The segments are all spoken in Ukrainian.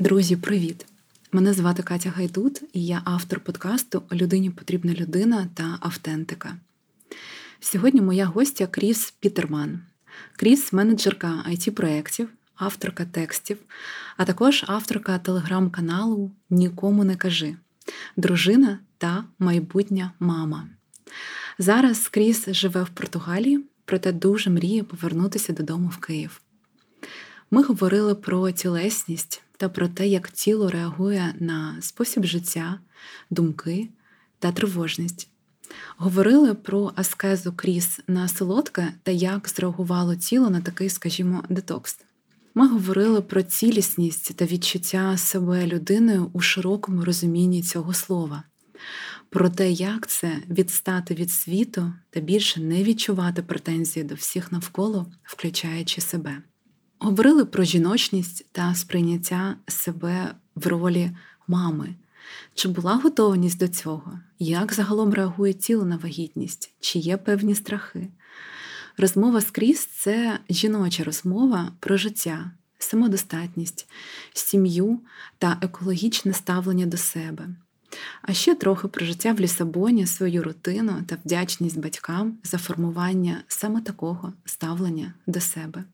Друзі, привіт! Мене звати Катя Гайдут, і я автор подкасту Людині потрібна людина та автентика. Сьогодні моя гостя Кріс Пітерман. Кріс менеджерка it проєктів авторка текстів, а також авторка телеграм-каналу Нікому не кажи, дружина та майбутня мама. Зараз Кріс живе в Португалії, проте дуже мріє повернутися додому в Київ. Ми говорили про тілесність та про те, як тіло реагує на спосіб життя, думки та тривожність. Говорили про аскезу кріс на солодке та як зреагувало тіло на такий, скажімо, детокс. Ми говорили про цілісність та відчуття себе людиною у широкому розумінні цього слова, про те, як це відстати від світу та більше не відчувати претензії до всіх навколо, включаючи себе. Говорили про жіночність та сприйняття себе в ролі мами. Чи була готовність до цього? Як загалом реагує тіло на вагітність? Чи є певні страхи? Розмова скрізь це жіноча розмова про життя, самодостатність, сім'ю та екологічне ставлення до себе. А ще трохи про життя в Лісабоні, свою рутину та вдячність батькам за формування саме такого ставлення до себе.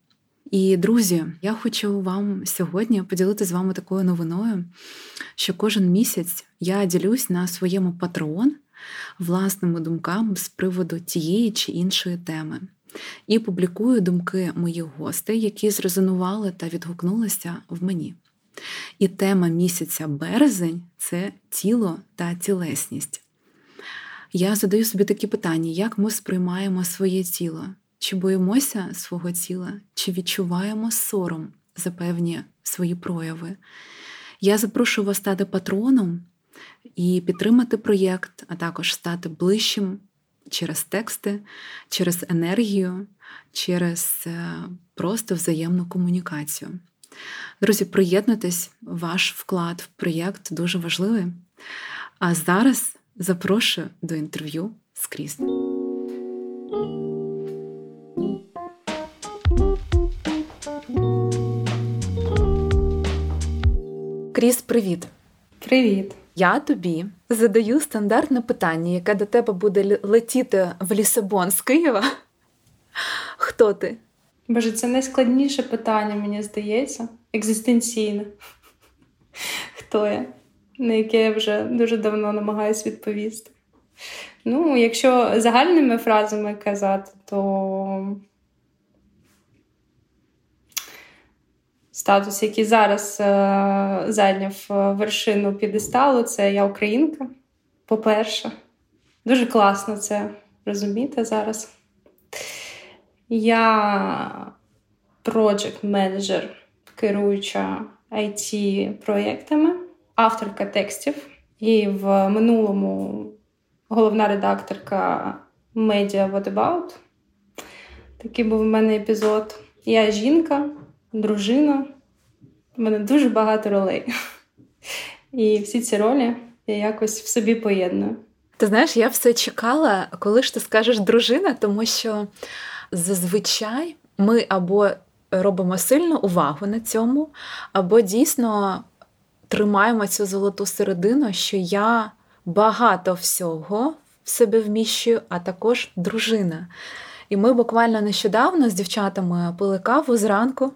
І, друзі, я хочу вам сьогодні поділити з вами такою новиною, що кожен місяць я ділюсь на своєму патреон власними думками з приводу тієї чи іншої теми. І публікую думки моїх гостей, які зрезонували та відгукнулися в мені. І тема місяця березень це тіло та тілесність. Я задаю собі такі питання: як ми сприймаємо своє тіло? Чи боїмося свого тіла, чи відчуваємо сором за певні свої прояви? Я запрошую вас стати патроном і підтримати проєкт, а також стати ближчим через тексти, через енергію, через е, просто взаємну комунікацію. Друзі, приєднуйтесь, ваш вклад в проєкт дуже важливий. А зараз запрошую до інтерв'ю скрізь. Кріс, привіт. Привіт. Я тобі задаю стандартне питання, яке до тебе буде летіти в Лісабон з Києва. Хто ти? Боже, це найскладніше питання, мені здається, екзистенційне. Хто я? На яке я вже дуже давно намагаюся відповісти. Ну, якщо загальними фразами казати, то статус, який зараз е, зайняв е, вершину підесталу, це я українка. По-перше, дуже класно це розуміти зараз. Я project менеджер керуюча it проєктами, авторка текстів. І в минулому головна редакторка Media What About. Такий був у мене епізод. Я жінка, дружина. У мене дуже багато ролей. І всі ці ролі я якось в собі поєдную. Ти знаєш, я все чекала, коли ж ти скажеш дружина, тому що зазвичай ми або робимо сильну увагу на цьому, або дійсно тримаємо цю золоту середину, що я багато всього в себе вміщую, а також дружина. І ми буквально нещодавно з дівчатами пили каву зранку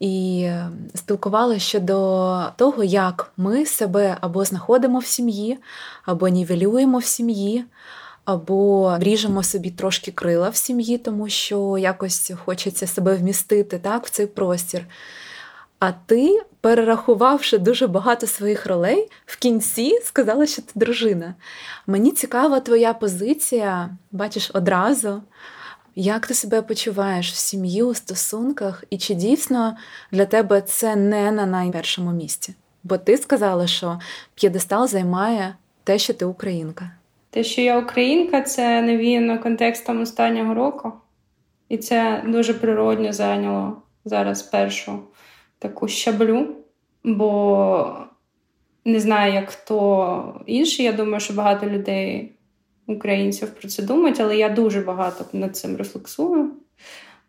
і спілкувалися щодо того, як ми себе або знаходимо в сім'ї, або нівелюємо в сім'ї, або ріжемо собі трошки крила в сім'ї, тому що якось хочеться себе вмістити так, в цей простір. А ти, перерахувавши дуже багато своїх ролей, в кінці сказала, що ти дружина. Мені цікава твоя позиція, бачиш, одразу. Як ти себе почуваєш в сім'ї, у стосунках, і чи дійсно для тебе це не на найпершому місці? Бо ти сказала, що п'єдестал займає те, що ти українка. Те, що я українка, це навіяно контекстом останнього року, і це дуже природньо зайняло зараз першу таку щаблю. Бо Не знаю, як хто інший. Я думаю, що багато людей, українців, про це думають, але я дуже багато над цим рефлексую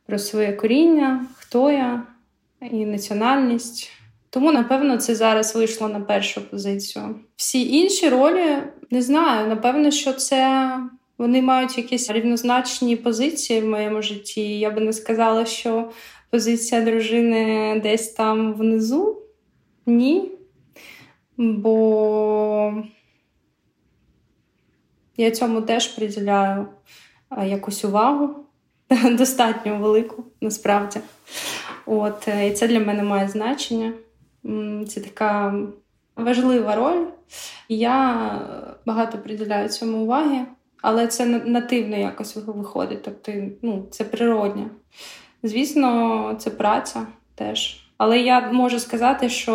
про своє коріння, хто я і національність. Тому, напевно, це зараз вийшло на першу позицію. Всі інші ролі не знаю. Напевно, що це вони мають якісь рівнозначні позиції в моєму житті. Я би не сказала, що позиція дружини десь там внизу. Ні. Бо я цьому теж приділяю якусь увагу, достатньо велику, насправді. От, е, І це для мене має значення. Це така важлива роль. Я багато приділяю цьому уваги, але це нативно якось виходить. Тобто, ну, це природня. Звісно, це праця теж. Але я можу сказати, що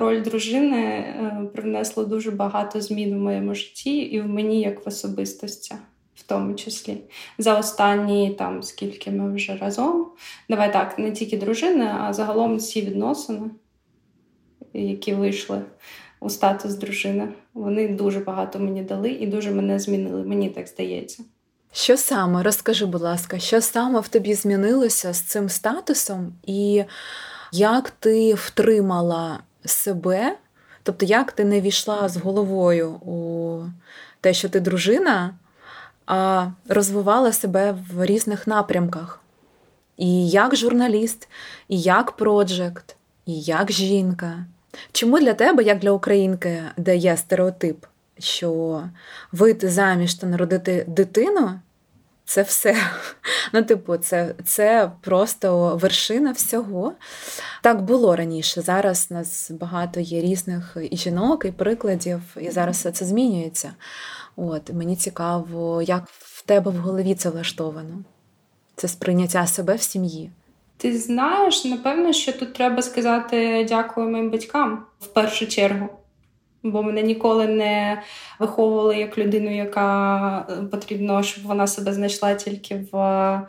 роль дружини е, привнесла дуже багато змін в моєму житті і в мені як в особистості, в тому числі. За останні там скільки ми вже разом. Давай так, не тільки дружини, а загалом ці відносини, які вийшли у статус дружини, вони дуже багато мені дали і дуже мене змінили. Мені так здається. Що саме розкажи, будь ласка, що саме в тобі змінилося з цим статусом, і як ти втримала себе, тобто як ти не війшла з головою у те, що ти дружина, а розвивала себе в різних напрямках? І як журналіст, і як проджект, і як жінка. Чому для тебе, як для українки, де є стереотип, що вийти заміж та народити дитину це все. Ну, типу, це це просто вершина всього. Так було раніше. Зараз у нас багато є різних і жінок, і прикладів, і зараз все це змінюється. От Мені цікаво, як в тебе в голові це влаштовано. Це сприйняття себе в сім'ї. Ти знаєш, напевно, що тут треба сказати дякую моїм батькам в першу чергу бо мене ніколи не виховували як людину, яка е, потрібно, щоб вона себе знайшла тільки в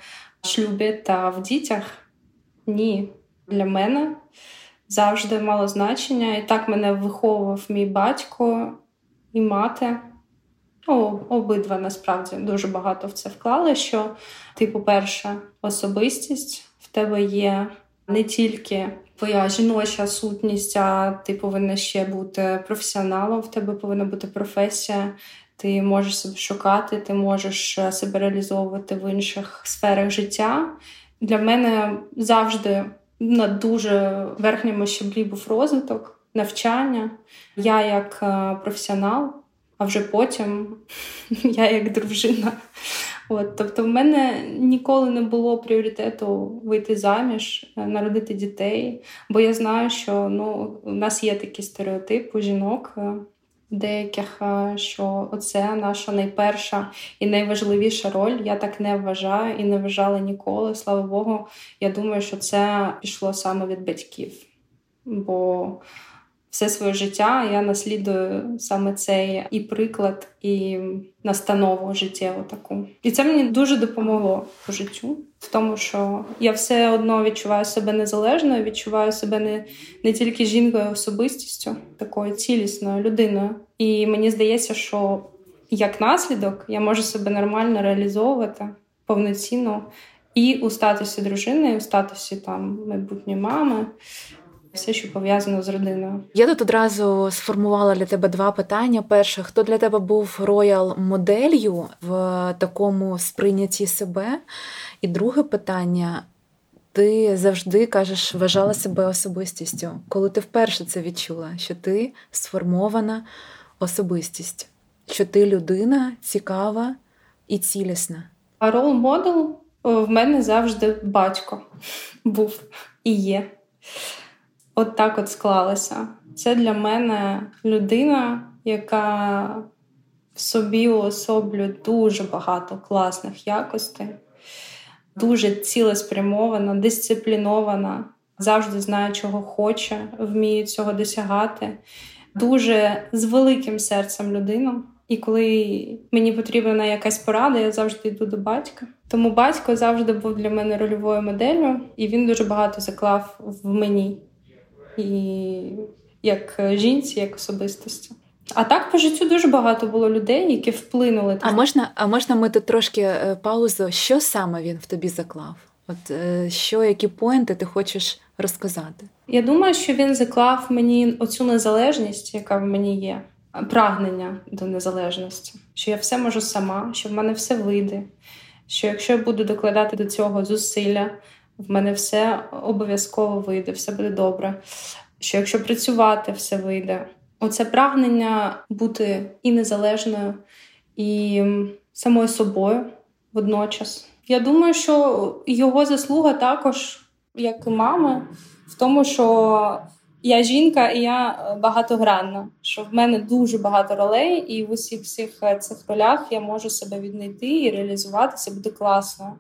шлюбі та в дітях. Ні, для мене завжди мало значення. І так мене виховував мій батько і мати. О, обидва насправді дуже багато в це вклали. Що ти, по-перше, особистість в тебе є не тільки твоя жіноча сутність, а ти повинна ще бути професіоналом, в тебе повинна бути професія. Ти можеш себе шукати, ти можеш е, себе реалізовувати в інших сферах життя. Для мене завжди на дуже верхньому щаблі був розвиток, навчання. Я як е, професіонал, а вже потім я як дружина. От, Тобто, в мене ніколи не було пріоритету вийти заміж, е, народити дітей, бо я знаю, що ну, у нас є такі стереотипи жінок. Е, деяких, е, що оце наша найперша і найважливіша роль. Я так не вважаю і не вважала ніколи. Слава Богу, я думаю, що це пішло саме від батьків. Бо все своє життя я наслідую саме цей і приклад, і настанову життєву таку. І це мені дуже допомогло по життю, в тому, що я все одно відчуваю себе незалежною, відчуваю себе не, не тільки жінкою, а особистістю, такою цілісною людиною. І мені здається, що як наслідок я можу себе нормально реалізовувати повноцінно. І у статусі дружини, і у статусі там майбутньої мами, все, що пов'язано з родиною. Я тут одразу сформувала для тебе два питання. Перше, хто для тебе був роял моделлю в такому сприйнятті себе? І друге питання. Ти завжди кажеш, вважала себе особистістю. Коли ти вперше це відчула, що ти сформована особистість, що ти людина цікава і цілісна. А рол модел в мене завжди батько був і є от так от склалося. Це для мене людина, яка в собі уособлює дуже багато класних якостей, дуже цілеспрямована, дисциплінована, завжди знає, чого хоче, вміє цього досягати. Дуже з великим серцем людину. І коли мені потрібна якась порада, я завжди йду до батька. Тому батько завжди був для мене рольовою моделлю, і він дуже багато заклав в мені. І як жінці, як особистості. А так по життю дуже багато було людей, які вплинули. А можна, а можна ми тут трошки е, паузу? Що саме він в тобі заклав? От е, що, які поінти ти хочеш розказати? Я думаю, що він заклав мені оцю незалежність, яка в мені є, прагнення до незалежності, що я все можу сама, що в мене все вийде. Що якщо я буду докладати до цього зусилля, в мене все обов'язково вийде, все буде добре. Що якщо працювати, все вийде. Оце прагнення бути і незалежною, і самою собою водночас. Я думаю, що його заслуга також, як і мами, в тому, що я жінка і я багатогранна, що в мене дуже багато ролей, і в усіх всіх цих ролях я можу себе віднайти і реалізуватися, буде класно.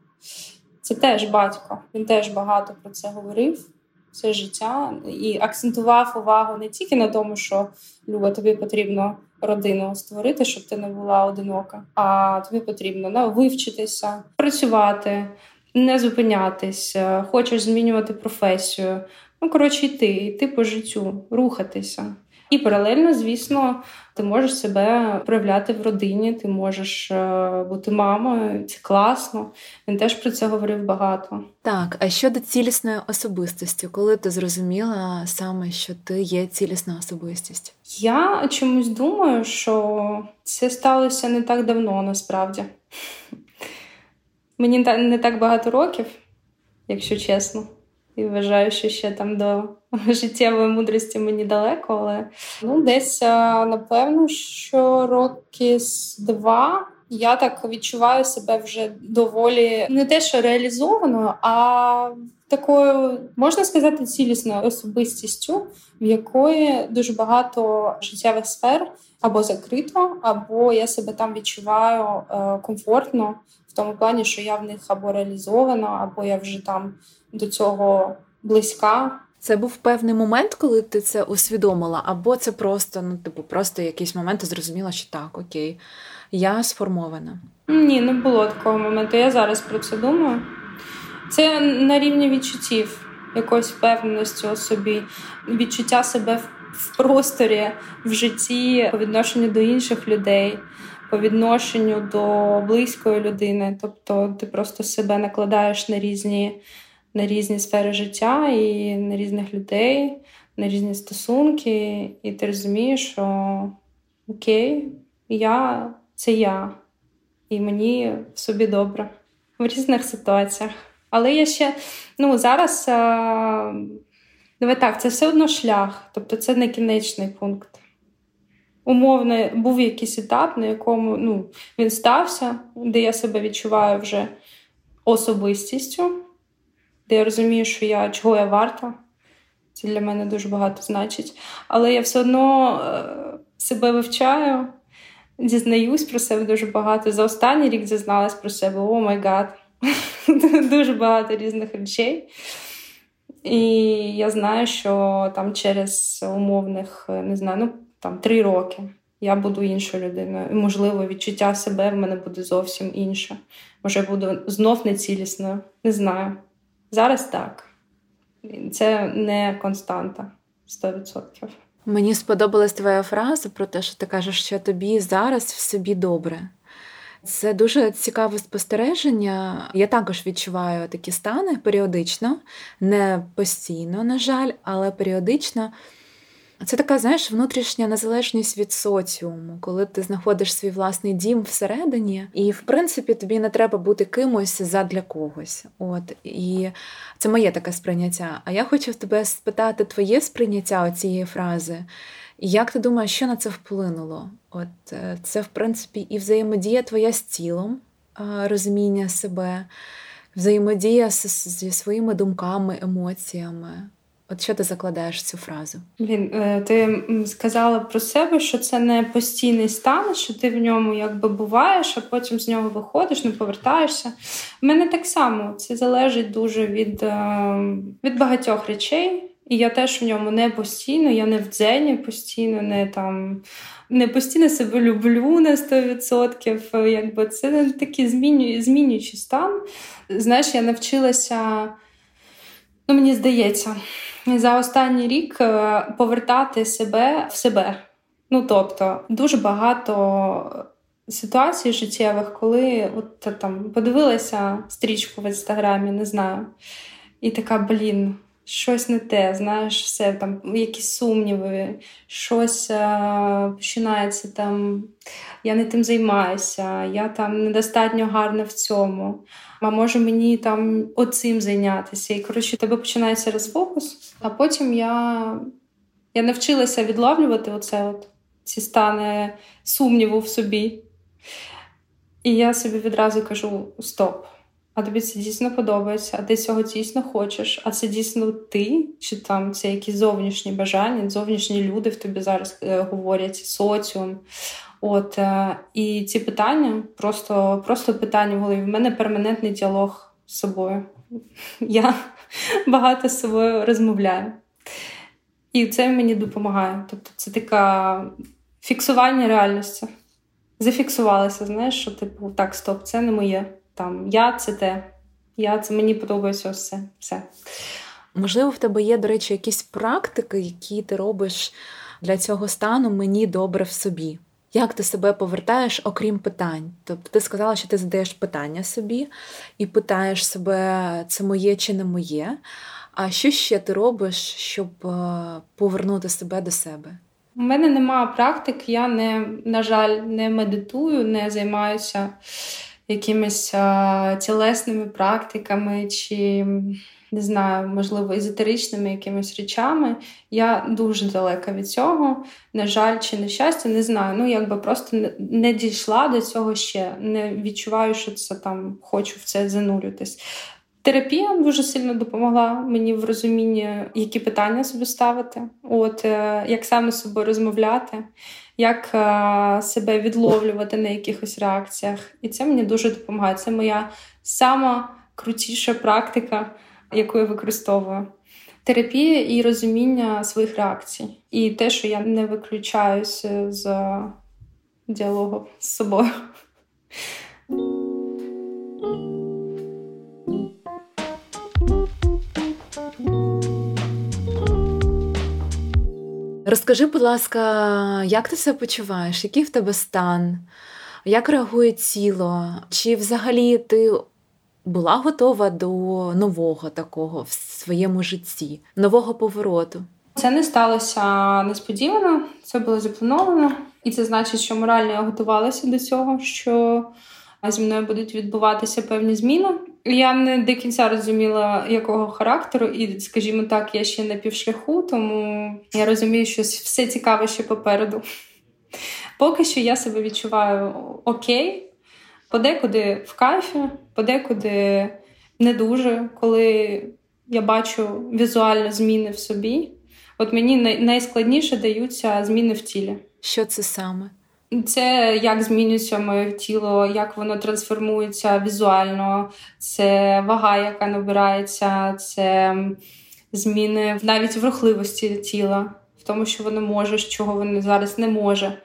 Це теж батько. Він теж багато про це говорив все життя і акцентував увагу не тільки на тому, що Люба, тобі потрібно родину створити, щоб ти не була одинока, а тобі потрібно да, вивчитися, працювати, не зупинятись, хочеш змінювати професію. Ну, коротше, йти, йти по життю, рухатися. І паралельно, звісно, ти можеш себе проявляти в родині, ти можеш е, бути мамою, це класно. Він теж про це говорив багато. Так, а щодо цілісної особистості, коли ти зрозуміла саме, що ти є цілісна особистість? Я чомусь думаю, що це сталося не так давно, насправді. Мені не так багато років, якщо чесно. І вважаю, що ще там до життєвої мудрості мені далеко, але ну, десь напевно, що роки з два я так відчуваю себе вже доволі не те, що реалізованою, а такою, можна сказати, цілісною особистістю, в якої дуже багато життєвих сфер або закрито, або я себе там відчуваю е, комфортно в тому плані, що я в них або реалізована, або я вже там до цього близька. Це був певний момент, коли ти це усвідомила, або це просто, ну, типу, просто якийсь момент ти зрозуміла, що так, окей, я сформована. Ні, не було такого моменту. Я зараз про це думаю. Це на рівні відчуттів, якоїсь впевненості у собі, відчуття себе в просторі, в житті, по відношенню до інших людей, по відношенню до близької людини. Тобто ти просто себе накладаєш на різні на різні сфери життя і на різних людей, на різні стосунки, і ти розумієш, що окей, я це я, і мені в собі добре в різних ситуаціях. Але я ще ну, зараз давай так, це все одно шлях, тобто це не кінечний пункт. Умовно, був якийсь етап, на якому ну, він стався, де я себе відчуваю вже особистістю я розумію, що я чого я варта. Це для мене дуже багато значить. Але я все одно е, себе вивчаю, дізнаюсь про себе дуже багато. За останній рік дізналась про себе, oh my god, дуже багато різних речей. І я знаю, що там через умовних, не знаю, ну там три роки я буду іншою людиною. І, можливо, відчуття себе в мене буде зовсім інше. Може, я буду знов нецілісною. Не знаю. Зараз так. Це не константа 100%. Мені сподобалась твоя фраза про те, що ти кажеш, що тобі зараз в собі добре. Це дуже цікаве спостереження. Я також відчуваю такі стани періодично, не постійно, на жаль, але періодично. Це така, знаєш, внутрішня незалежність від соціуму, коли ти знаходиш свій власний дім всередині, і, в принципі, тобі не треба бути кимось задля когось. От і це моє таке сприйняття. А я хочу в тебе спитати твоє сприйняття цієї фрази. Як ти думаєш, що на це вплинуло? От е, це, в принципі, і взаємодія твоя з тілом, розуміння себе, взаємодія зі своїми думками, емоціями. От що ти закладаєш цю фразу? Блін, е, ти сказала про себе, що це не постійний стан, що ти в ньому якби буваєш, а потім з нього виходиш, не повертаєшся. У мене так само це залежить дуже від, е, від багатьох речей. І я теж в ньому не постійно, я не в дзені постійно, не там не постійно себе люблю на 100%. Якби Це такий змінюючий змінюючий стан. Знаєш, я навчилася, ну мені здається, за останній рік е, повертати себе в себе. Ну тобто, дуже багато ситуацій життєвих, коли от там подивилася стрічку в інстаграмі, не знаю, і така, блін, щось не те, знаєш, все там, якісь сумніви, щось а, починається там, я не тим займаюся, я там недостатньо гарна в цьому. А може мені там оцим зайнятися. І коротше, тебе починається розфокус, а потім я я навчилася відловлювати оце от, ці стани сумніву в собі. І я собі відразу кажу: стоп! А тобі це дійсно подобається, а ти цього дійсно хочеш, а це дійсно ти, чи там це якісь зовнішні бажання, зовнішні люди в тобі зараз е, говорять, соціум. От е, І ці питання просто просто питання голові. В мене перманентний діалог з собою. Я багато з собою розмовляю. І це мені допомагає. Тобто це така фіксування реальності. Зафіксувалася, знаєш, що типу, так, стоп, це не моє. Там Я це те, я це мені подобається ось це. все. Можливо, в тебе є, до речі, якісь практики, які ти робиш для цього стану мені добре в собі. Як ти себе повертаєш, окрім питань? Тобто ти сказала, що ти задаєш питання собі і питаєш себе, це моє чи не моє. А що ще ти робиш, щоб е, повернути себе до себе? У мене немає практик, я не, на жаль, не медитую, не займаюся якимись а, тілесними практиками чи. Не знаю, можливо, езотеричними якимись речами. Я дуже далека від цього. На жаль, чи на щастя, не знаю. Ну, якби просто не дійшла до цього ще. Не відчуваю, що це там хочу в це занурюватись. Терапія дуже сильно допомогла мені в розумінні, які питання собі ставити, от е, як саме з собою розмовляти, як е, себе відловлювати на якихось реакціях. І це мені дуже допомагає. Це моя сама крутіша практика, яку я використовую. Терапія і розуміння своїх реакцій. І те, що я не виключаюся з діалогу з собою. Розкажи, будь ласка, як ти себе почуваєш? Який в тебе стан? Як реагує тіло? Чи взагалі ти була готова до нового такого в своєму житті, нового повороту? Це не сталося несподівано, це було заплановано, і це значить, що морально я готувалася до цього, що зі мною будуть відбуватися певні зміни. Я не до кінця розуміла, якого характеру, і, скажімо так, я ще на півшляху, тому я розумію, що все цікаве ще попереду. Поки що я себе відчуваю окей, подекуди в кайфі, подекуди не дуже, коли я бачу візуально зміни в собі. От мені найскладніше даються зміни в тілі. Що це саме? Це як змінюється моє тіло, як воно трансформується візуально, це вага, яка набирається, це зміни навіть в рухливості тіла, в тому, що воно може, чого воно зараз не може,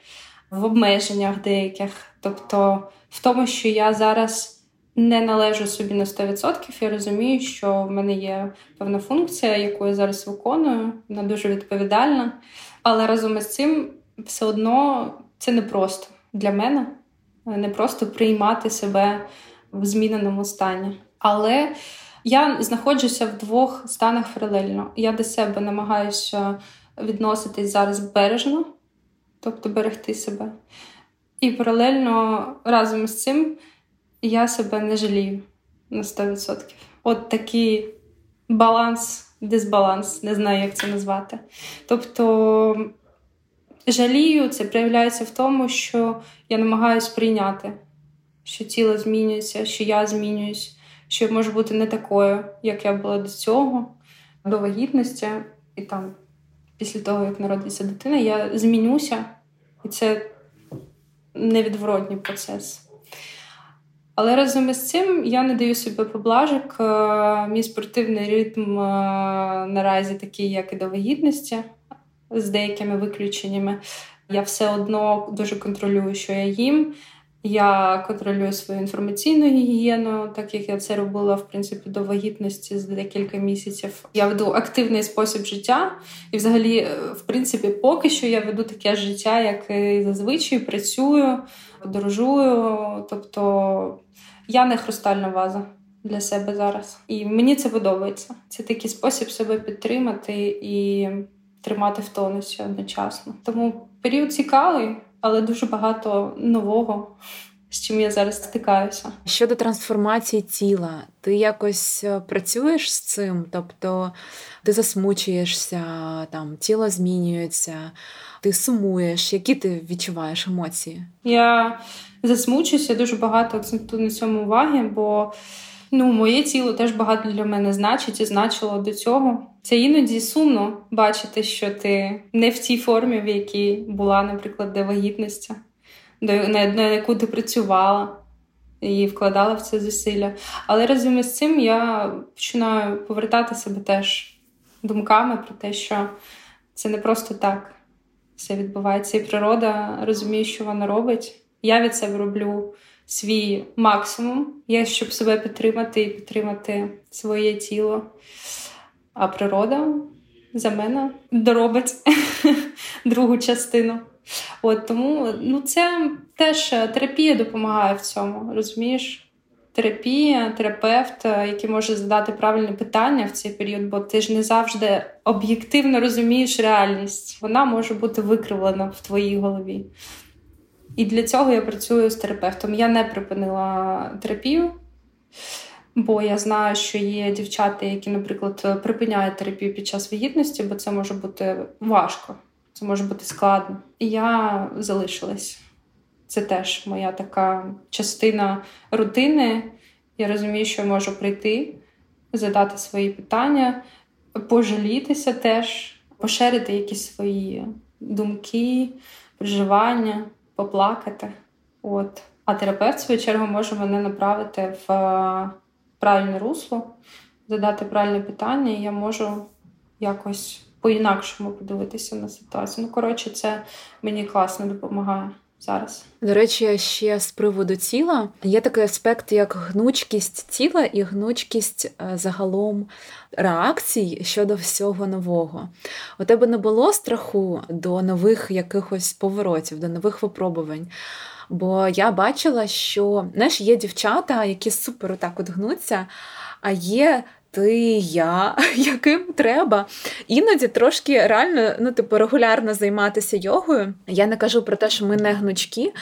в обмеженнях деяких. Тобто, в тому, що я зараз не належу собі на 100%, я розумію, що в мене є певна функція, яку я зараз виконую, вона дуже відповідальна. Але разом із цим все одно. Це не просто для мене, не просто приймати себе в зміненому стані. Але я знаходжуся в двох станах паралельно. Я до себе намагаюся відноситись зараз бережно, тобто берегти себе. І паралельно разом з цим я себе не жалію на 100%. От такий баланс, дисбаланс, не знаю, як це назвати. Тобто жалію, це проявляється в тому, що я намагаюся прийняти, що тіло змінюється, що я змінююсь, що я можу бути не такою, як я була до цього, до вагітності. І там, після того, як народиться дитина, я змінюся, і це невідворотній процес. Але разом із цим я не даю собі поблажок. Е, мій спортивний ритм е, наразі такий, як і до вагітності з деякими виключеннями. Я все одно дуже контролюю, що я їм. Я контролюю свою інформаційну гігієну, так як я це робила в принципі до вагітності з декілька місяців. Я веду активний спосіб життя, і, взагалі, е, в принципі, поки що я веду таке життя, як і зазвичай працюю, подорожую. Тобто я не хрустальна ваза для себе зараз. І мені це подобається. Це такий спосіб себе підтримати і тримати в тонусі одночасно. Тому період цікавий але дуже багато нового. З чим я зараз стикаюся щодо трансформації тіла, ти якось е, працюєш з цим? Тобто ти засмучуєшся, там тіло змінюється, ти сумуєш. Які ти відчуваєш емоції? Я засмучуюся, дуже багато акцентую на цьому уваги, бо Ну, моє тіло теж багато для мене значить і значило до цього. Це іноді сумно бачити, що ти не в тій формі, в якій була, наприклад, до вагітності, на яку ти працювала і вкладала в це зусилля. Але разом із цим я починаю повертати себе теж думками про те, що це не просто так все відбувається, і природа розуміє, що вона робить. Я від себе роблю свій максимум, я щоб себе підтримати і підтримати своє тіло. А природа за мене доробить другу частину. От Тому ну, це теж терапія допомагає в цьому, розумієш? Терапія, терапевт, який може задати правильне питання в цей період, бо ти ж не завжди об'єктивно розумієш реальність. Вона може бути викривлена в твоїй голові. І для цього я працюю з терапевтом. Я не припинила терапію, бо я знаю, що є дівчата, які, наприклад, припиняють терапію під час вагітності, бо це може бути важко, це може бути складно. І я залишилась. Це теж моя така частина рутини. Я розумію, що я можу прийти, задати свої питання, пожалітися теж, поширити якісь свої думки, переживання поплакати. От. А терапевт, в свою чергу, може мене направити в е, правильне русло, задати правильне питання, і я можу якось по-інакшому подивитися на ситуацію. Ну, коротше, це мені класно допомагає зараз. До речі, ще з приводу тіла є такий аспект, як гнучкість тіла і гнучкість е, загалом реакцій щодо всього нового. У тебе не було страху до нових якихось поворотів, до нових випробувань. Бо я бачила, що знаєш, є дівчата, які супер отак от гнуться, а є ти, я, яким треба. Іноді трошки реально, ну, типу, регулярно займатися йогою. Я не кажу про те, що ми не гнучки,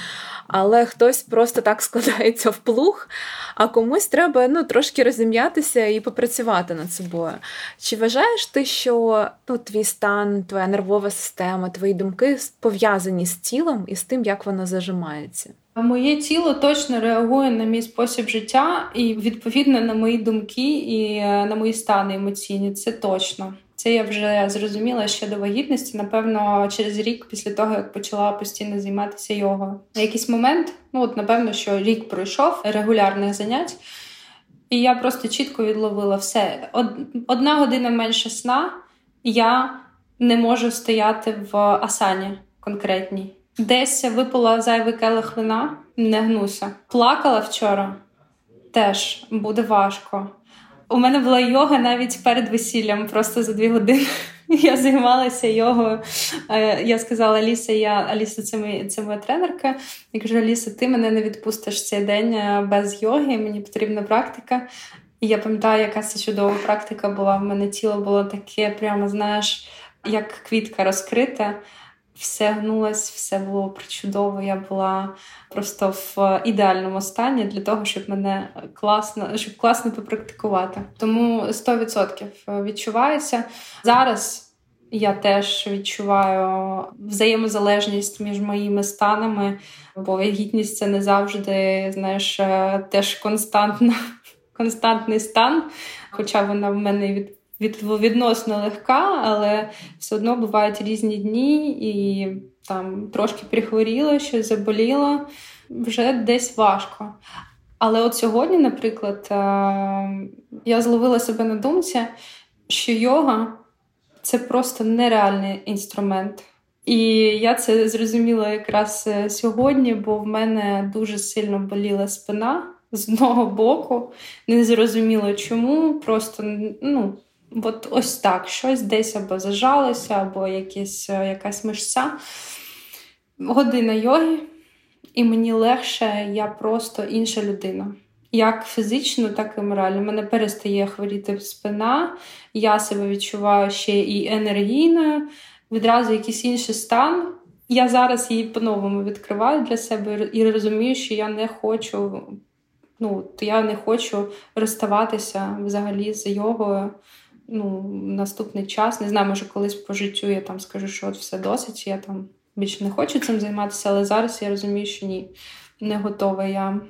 але хтось просто так складається в плуг, а комусь треба ну, трошки розім'ятися і попрацювати над собою. Чи вважаєш ти, що ну, твій стан, твоя нервова система, твої думки пов'язані з тілом і з тим, як воно зажимається? Моє тіло точно реагує на мій спосіб життя і відповідно на мої думки і е, на мої стани емоційні. Це точно. Це я вже зрозуміла ще до вагітності, напевно, через рік після того, як почала постійно займатися йогою. На якийсь момент, ну от напевно, що рік пройшов регулярних занять, і я просто чітко відловила все. Одна година менше сна, я не можу стояти в асані конкретній. Десь випила зайвий келих вина, не гнуся. Плакала вчора, теж буде важко. У мене була йога навіть перед весіллям, просто за дві години. Я займалася йогою. Е, я сказала Аліса, я Аліса, це моя, це моя тренерка. Я кажу, Аліса, ти мене не відпустиш цей день е, без йоги, мені потрібна практика. І я пам'ятаю, яка це чудова практика була. В мене тіло було таке, прямо знаєш, як квітка розкрита все гнулось, все було причудово. Я була просто в ідеальному стані для того, щоб мене класно, щоб класно попрактикувати. Тому 100% відчувається зараз. Я теж відчуваю взаємозалежність між моїми станами, бо вагітність це не завжди, знаєш, теж константна, константний стан, хоча вона в мене від, відносно легка, але все одно бувають різні дні, і там трошки прихворіла, щось заболіла, вже десь важко. Але от сьогодні, наприклад, е, я зловила себе на думці, що йога це просто нереальний інструмент. І я це зрозуміла якраз е, сьогодні, бо в мене дуже сильно боліла спина з одного боку. Не зрозуміло чому. Просто ну, от ось так щось десь або зажалося, або якісь, е, якась мишця. Година йоги, і мені легше, я просто інша людина. Як фізично, так і морально. Мене перестає хворіти спина, я себе відчуваю ще і енергійною відразу якийсь інший стан. Я зараз її по-новому відкриваю для себе і розумію, що я не хочу. Ну, я не хочу розставатися взагалі з йогою ну, наступний час. Не знаю, може, колись по життю я там скажу, що от все досить, я там більше не хочу цим займатися, але зараз я розумію, що ні, не готова я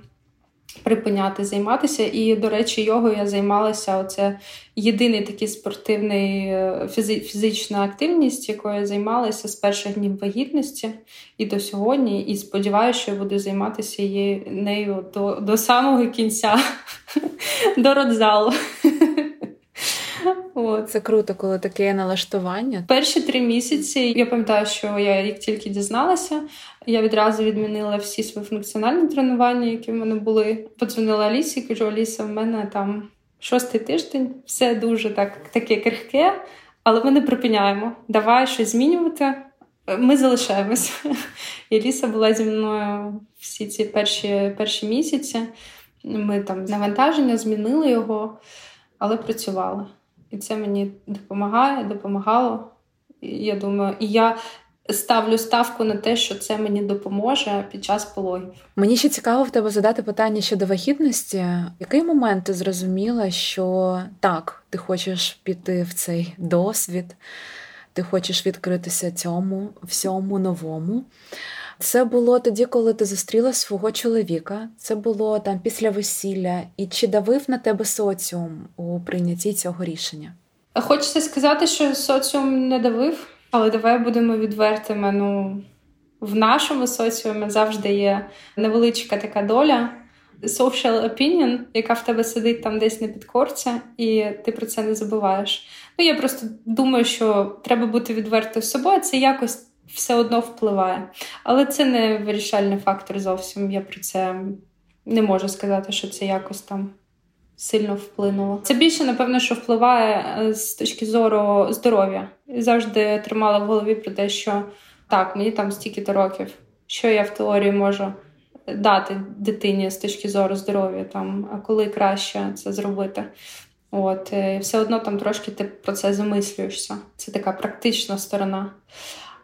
припиняти займатися. І, до речі, йогою я займалася. Оце єдиний такий спортивний е, фізи, фізична активність, якою я займалася з перших днів вагітності і до сьогодні. І сподіваюся, що я буду займатися нею до, до самого кінця, до родзалу. От. Це круто, коли таке налаштування. Перші три місяці я пам'ятаю, що я як тільки дізналася, я відразу відмінила всі свої функціональні тренування, які в мене були. Подзвонила Алісі, кажу, Аліса, в мене там шостий тиждень, все дуже так таке крихке, але ми не припиняємо. Давай щось змінювати. Ми залишаємося. І Аліса була зі мною всі ці перші, перші місяці. Ми там навантаження змінили його, але працювали. І це мені допомагає, допомагало. Я думаю, і я ставлю ставку на те, що це мені допоможе під час пологів. Мені ще цікаво в тебе задати питання щодо вагітності. В який момент ти зрозуміла, що так, ти хочеш піти в цей досвід, ти хочеш відкритися цьому всьому новому? Це було тоді, коли ти зустріла свого чоловіка. Це було там після весілля. І чи давив на тебе соціум у прийнятті цього рішення? Хочеться сказати, що соціум не давив, але давай будемо відвертими. Ну в нашому соціумі завжди є невеличка така доля. Social opinion, яка в тебе сидить там десь на підкорці, і ти про це не забуваєш. Ну я просто думаю, що треба бути відвертою з собою. Це якось все одно впливає. Але це не вирішальний фактор зовсім. Я про це не можу сказати, що це якось там сильно вплинуло. Це більше, напевно, що впливає е, з точки зору здоров'я. І завжди тримала в голові про те, що так, мені там стільки-то років, що я в теорії можу. Дати дитині з точки зору здоров'я, там, а коли краще це зробити. От, і Все одно там трошки ти про це замислюєшся. Це така практична сторона.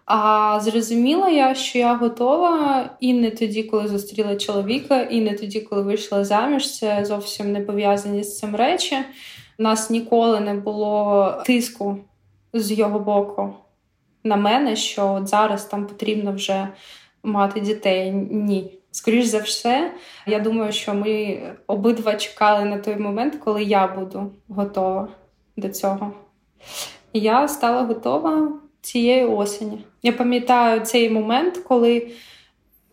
А зрозуміла я, що я готова і не тоді, коли зустріла чоловіка, і не тоді, коли вийшла заміж. Це зовсім не пов'язані з цим речі. У нас ніколи не було тиску з його боку на мене, що от зараз там потрібно вже мати дітей. Ні. Скоріш за все, я думаю, що ми обидва чекали на той момент, коли я буду готова до цього. Я стала готова цієї осені. Я пам'ятаю цей момент, коли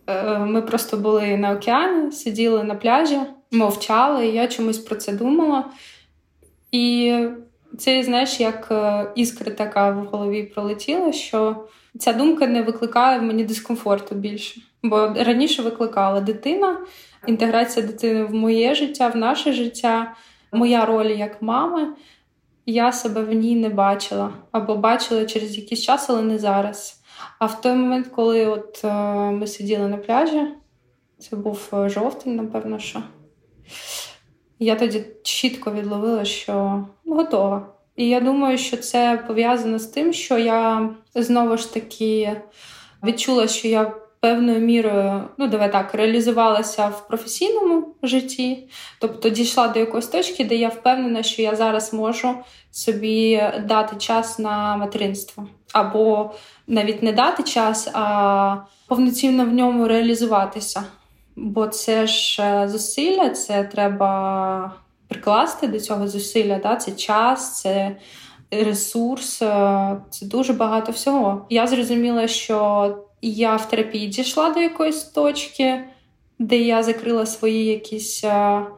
е, ми просто були на океані, сиділи на пляжі, мовчали, і я чомусь про це думала. І це, знаєш, як е, іскра така в голові пролетіла, що ця думка не викликає в мені дискомфорту більше. Бо раніше викликала дитина, інтеграція дитини в моє життя, в наше життя, моя роль як мами я себе в ній не бачила або бачила через якийсь час, але не зараз. А в той момент, коли от е, ми сиділи на пляжі, це був е, жовтень, напевно, що я тоді чітко відловила, що готова. І я думаю, що це пов'язано з тим, що я знову ж таки відчула, що я певною мірою, ну давай так, реалізувалася в професійному житті, тобто дійшла до якоїсь точки, де я впевнена, що я зараз можу собі дати час на материнство, або навіть не дати час, а повноцінно в ньому реалізуватися. Бо це ж е, зусилля, це треба прикласти до цього зусилля. Да? Це час, це ресурс, е, це дуже багато всього. Я зрозуміла, що я в терапії дійшла до якоїсь точки, де я закрила свої якісь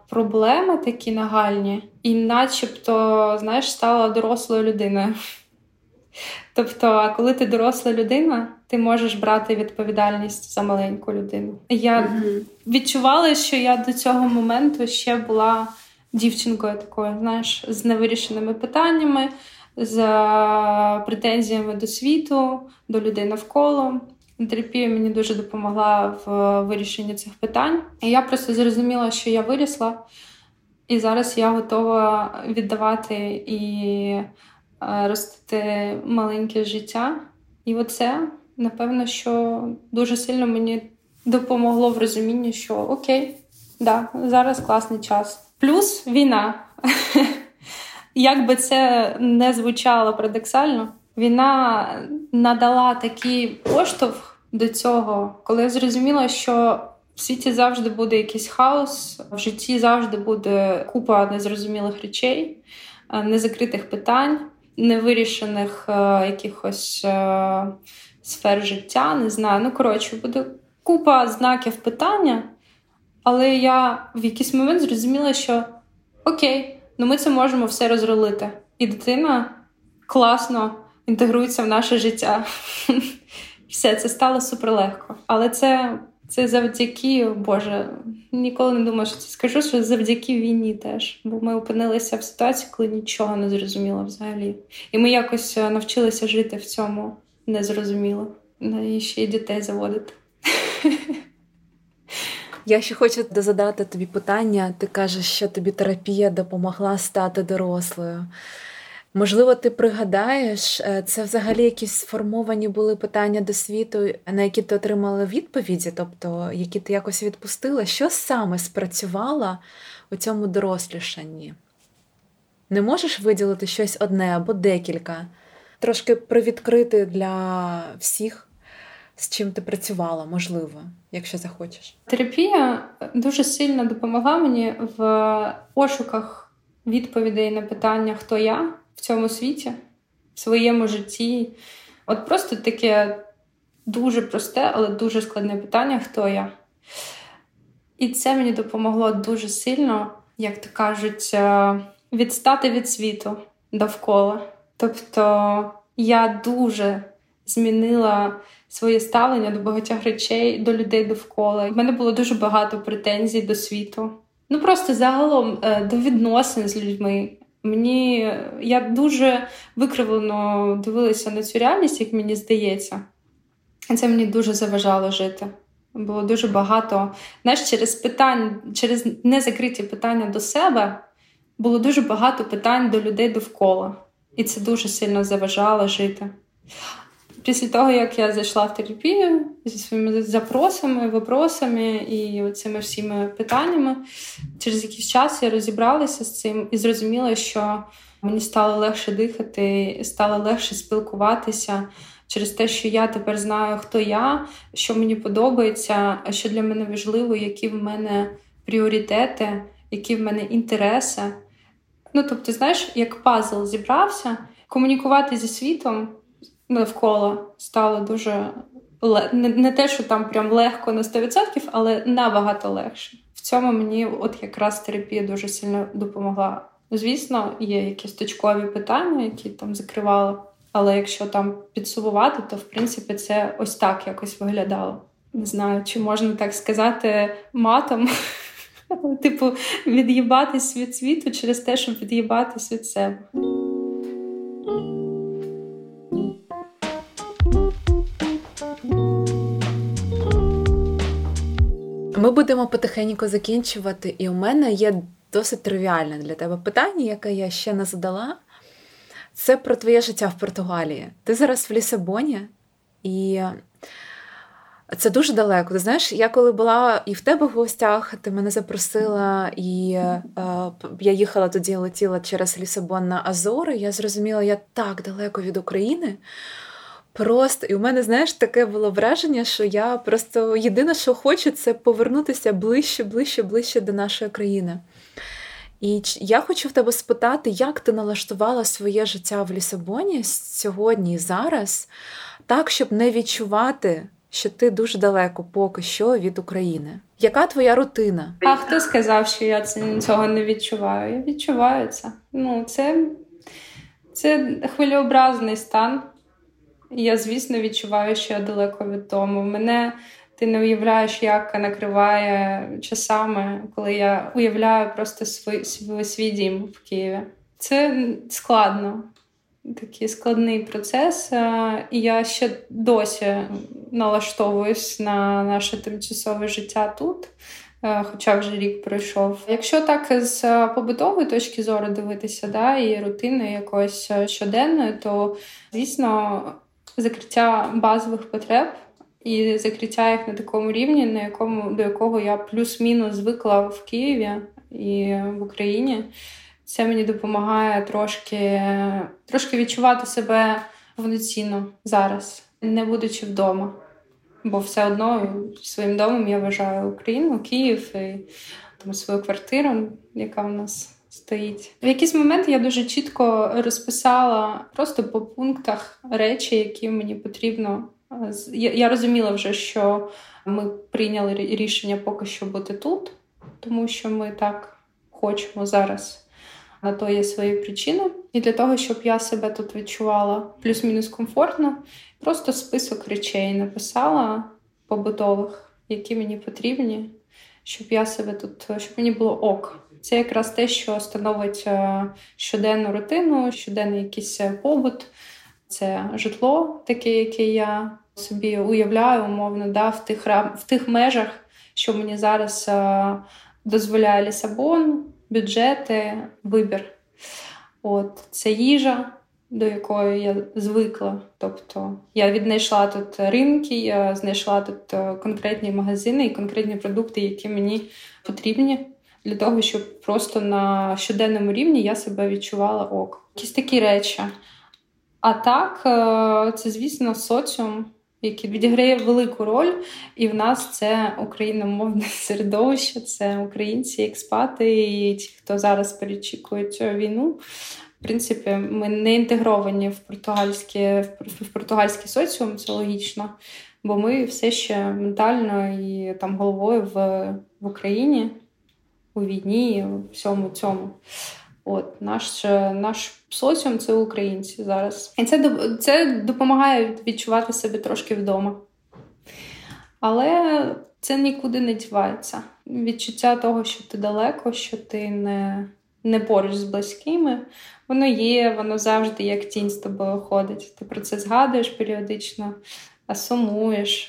проблеми такі нагальні, і начебто, знаєш, стала дорослою людиною. Тобто, коли ти доросла людина, ти можеш брати відповідальність за маленьку людину. Я відчувала, що я до цього моменту ще була дівчинкою такою, знаєш, з невирішеними питаннями, з претензіями до світу, до людей навколо. Терапія мені дуже допомогла в вирішенні цих питань. І я просто зрозуміла, що я вирісла, і зараз я готова віддавати і ростити маленьке життя. І оце, напевно, що дуже сильно мені допомогло в розумінні, що окей, да, зараз класний час. Плюс війна. Як би це не звучало парадоксально, війна надала такий поштовх до цього, коли я зрозуміла, що в світі завжди буде якийсь хаос, в житті завжди буде купа незрозумілих речей, е, незакритих питань, невирішених е, якихось е, сфер життя. Не знаю. Ну, коротше, буде купа знаків питання, але я в якийсь момент зрозуміла, що окей, ну ми це можемо все розролити. І дитина класно інтегрується в наше життя. Все це стало суперлегко. Але це це завдяки, Боже, ніколи не думала, що це скажу, що завдяки війні теж. Бо ми опинилися в ситуації, коли нічого не зрозуміло взагалі. І ми якось е, навчилися жити в цьому незрозуміло. І ще й дітей заводити. Я ще хочу задати тобі питання. Ти кажеш, що тобі терапія допомогла стати дорослою. Можливо, ти пригадаєш, е, це взагалі якісь сформовані були питання до світу, на які ти отримала відповіді, тобто які ти якось відпустила. Що саме спрацювало у цьому дорослішанні? Не можеш виділити щось одне або декілька, трошки привідкрити для всіх, з чим ти працювала, можливо, якщо захочеш. Терапія дуже сильно допомогла мені в пошуках відповідей на питання, хто я в цьому світі, в своєму житті. От просто таке дуже просте, але дуже складне питання, хто я. І це мені допомогло дуже сильно, як то кажуть, е, відстати від світу довкола. Тобто я дуже змінила своє ставлення до багатьох речей, до людей довкола. У мене було дуже багато претензій до світу. Ну просто загалом е, до відносин з людьми. Мені я дуже викривлено дивилася на цю реальність, як мені здається. І це мені дуже заважало жити. Було дуже багато. Знаєш, через питань, через незакриті питання до себе було дуже багато питань до людей довкола. І це дуже сильно заважало жити. Після того, як я зайшла в терапію зі своїми запросами, випросами і цими всіми питаннями, через якийсь час я розібралася з цим і зрозуміла, що мені стало легше дихати, стало легше спілкуватися через те, що я тепер знаю, хто я, що мені подобається, що для мене важливо, які в мене пріоритети, які в мене інтереси. Ну, тобто, знаєш, як пазл зібрався, комунікувати зі світом навколо стало дуже не, те, що там прям легко на 100%, але набагато легше. В цьому мені от якраз терапія дуже сильно допомогла. Звісно, є якісь точкові питання, які там закривала. Але якщо там підсумувати, то в принципі це ось так якось виглядало. Не знаю, чи можна так сказати матом. Типу, від'їбатись від світу через те, щоб від'їбатись від себе. Ми будемо потихеньку закінчувати, і у мене є досить тривіальне для тебе питання, яке я ще не задала. Це про твоє життя в Португалії. Ти зараз в Лісабоні, і це дуже далеко. Ти знаєш, я коли була і в тебе в гостях, ти мене запросила, і е, я їхала тоді, летіла через Лісабон на Азори. Я зрозуміла, я так далеко від України. Просто і у мене, знаєш, таке було враження, що я просто єдине, що хочу, це повернутися ближче, ближче, ближче до нашої країни. І я хочу в тебе спитати, як ти налаштувала своє життя в Лісабоні сьогодні і зараз, так, щоб не відчувати, що ти дуже далеко поки що від України. Яка твоя рутина? А хто сказав, що я цього не відчуваю? Я відчуваю це. Ну, це Це хвилеобразний стан. Я, звісно, відчуваю, що я далеко від тому. Мене ти не уявляєш, як накриває часами, коли я уявляю просто свій, свій, дім в Києві. Це складно, такий складний процес. І я ще досі налаштовуюсь на наше тимчасове життя тут. Хоча вже рік пройшов. Якщо так з побутової точки зору дивитися, да, і рутини якоїсь щоденної, то звісно закриття базових потреб і закриття їх на такому рівні, на якому до якого я плюс-мінус звикла в Києві і в Україні. Це мені допомагає трошки, трошки відчувати себе повноцінно зараз, не будучи вдома. Бо все одно своїм домом я вважаю Україну, Київ і там свою квартиру, яка в нас стоїть. В якийсь момент я дуже чітко розписала просто по пунктах речі, які мені потрібно. Я розуміла вже, що ми прийняли рішення поки що бути тут, тому що ми так хочемо зараз. На то є свої причини. І для того, щоб я себе тут відчувала плюс-мінус комфортно, просто список речей написала побутових, які мені потрібні, щоб я себе тут, щоб мені було ок. Це якраз те, що становить е, щоденну рутину, щоденний якийсь е, побут, це житло, таке, яке я собі уявляю, умовно, да, в тих в тих межах, що мені зараз е, дозволяє Лісабон, бюджети, вибір. От Це їжа, до якої я звикла. Тобто я віднайшла тут ринки, я знайшла тут конкретні магазини і конкретні продукти, які мені потрібні для того, щоб просто на щоденному рівні я себе відчувала ок. Якісь такі речі. А так, е, це, звісно, соціум, який відіграє велику роль, і в нас це україномовне середовище, це українці, експати і ті, хто зараз перечікують війну. В принципі, ми не інтегровані в португальський, в португальський соціум, це логічно, бо ми все ще ментально і там головою в, в Україні у війні, у всьому цьому. От Наш наш соціум це українці зараз. І це це допомагає відчувати себе трошки вдома. Але це нікуди не дівається. Відчуття того, що ти далеко, що ти не не поруч з близькими, воно є, воно завжди як тінь з тобою ходить. Ти про це згадуєш періодично, а сумуєш.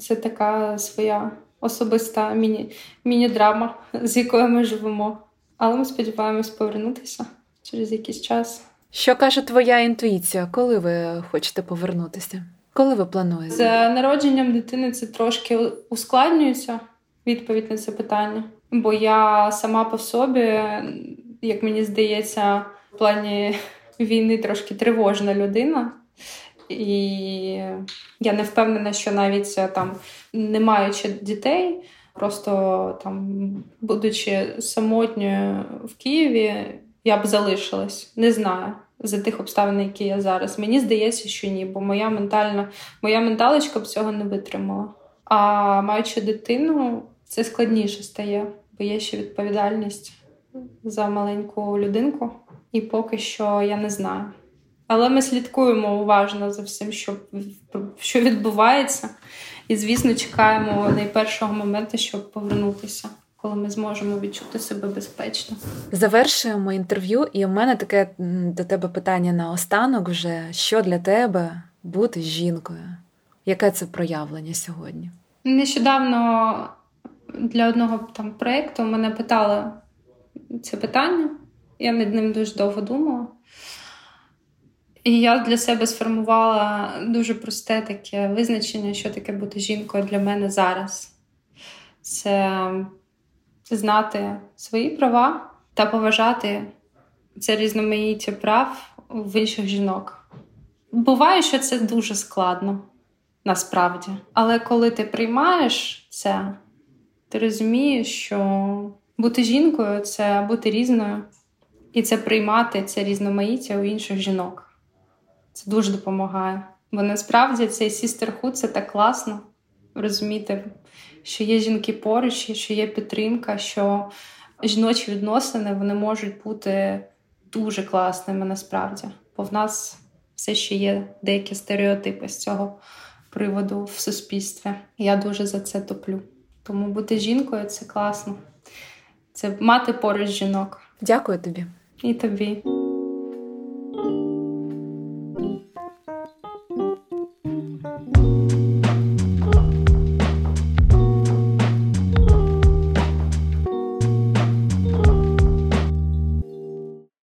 Це така своя особиста міні, міні-драма, з якою ми живемо. Але ми сподіваємось повернутися через якийсь час. Що каже твоя інтуїція, коли ви хочете повернутися? Коли ви плануєте? З народженням дитини це трошки ускладнюється відповідь на це питання. Бо я сама по собі, як мені здається, в плані війни трошки тривожна людина. І я не впевнена, що навіть е, там, не маючи дітей, просто там, будучи самотньою в Києві, я б залишилась. Не знаю. За тих обставин, які я зараз. Мені здається, що ні, бо моя ментальна, моя менталочка б цього не витримала. А маючи дитину, це складніше стає, бо є ще відповідальність за маленьку людинку, і поки що я не знаю. Але ми слідкуємо уважно за всім, що що відбувається, і, звісно, чекаємо найпершого моменту, щоб повернутися, коли ми зможемо відчути себе безпечно. Завершуємо інтерв'ю, і у мене таке до тебе питання на останок вже: що для тебе бути жінкою? Яке це проявлення сьогодні? Нещодавно для одного там проєкту мене питали це питання. Я над ним дуже довго думала. І я для себе сформувала дуже просте таке визначення, що таке бути жінкою для мене зараз. Це знати свої права та поважати це різноманіття прав в інших жінок. Буває, що це дуже складно насправді. Але коли ти приймаєш це, ти розумієш, що бути жінкою це бути різною, і це приймати це різноманіття у інших жінок. Це дуже допомагає. Бо насправді цей sisterhood — це так класно розуміти, що є жінки поруч, що є підтримка, що жіночі відносини вони можуть бути дуже класними насправді, бо в нас все ще є деякі стереотипи з цього приводу в суспільстві. Я дуже за це топлю. Тому бути жінкою це класно. Це мати поруч жінок. Дякую тобі. І тобі.